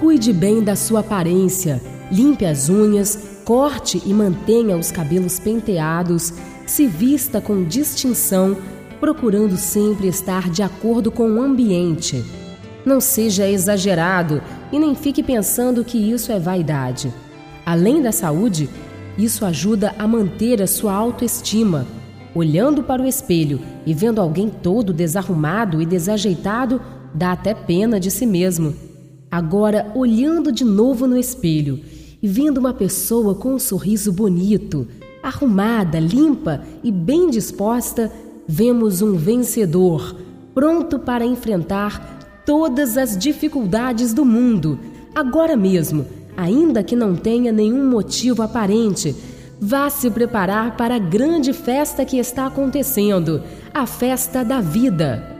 Cuide bem da sua aparência, limpe as unhas, corte e mantenha os cabelos penteados, se vista com distinção, procurando sempre estar de acordo com o ambiente. Não seja exagerado e nem fique pensando que isso é vaidade. Além da saúde, isso ajuda a manter a sua autoestima. Olhando para o espelho e vendo alguém todo desarrumado e desajeitado, dá até pena de si mesmo. Agora, olhando de novo no espelho e vendo uma pessoa com um sorriso bonito, arrumada, limpa e bem disposta, vemos um vencedor, pronto para enfrentar todas as dificuldades do mundo, agora mesmo, ainda que não tenha nenhum motivo aparente. Vá se preparar para a grande festa que está acontecendo a festa da vida.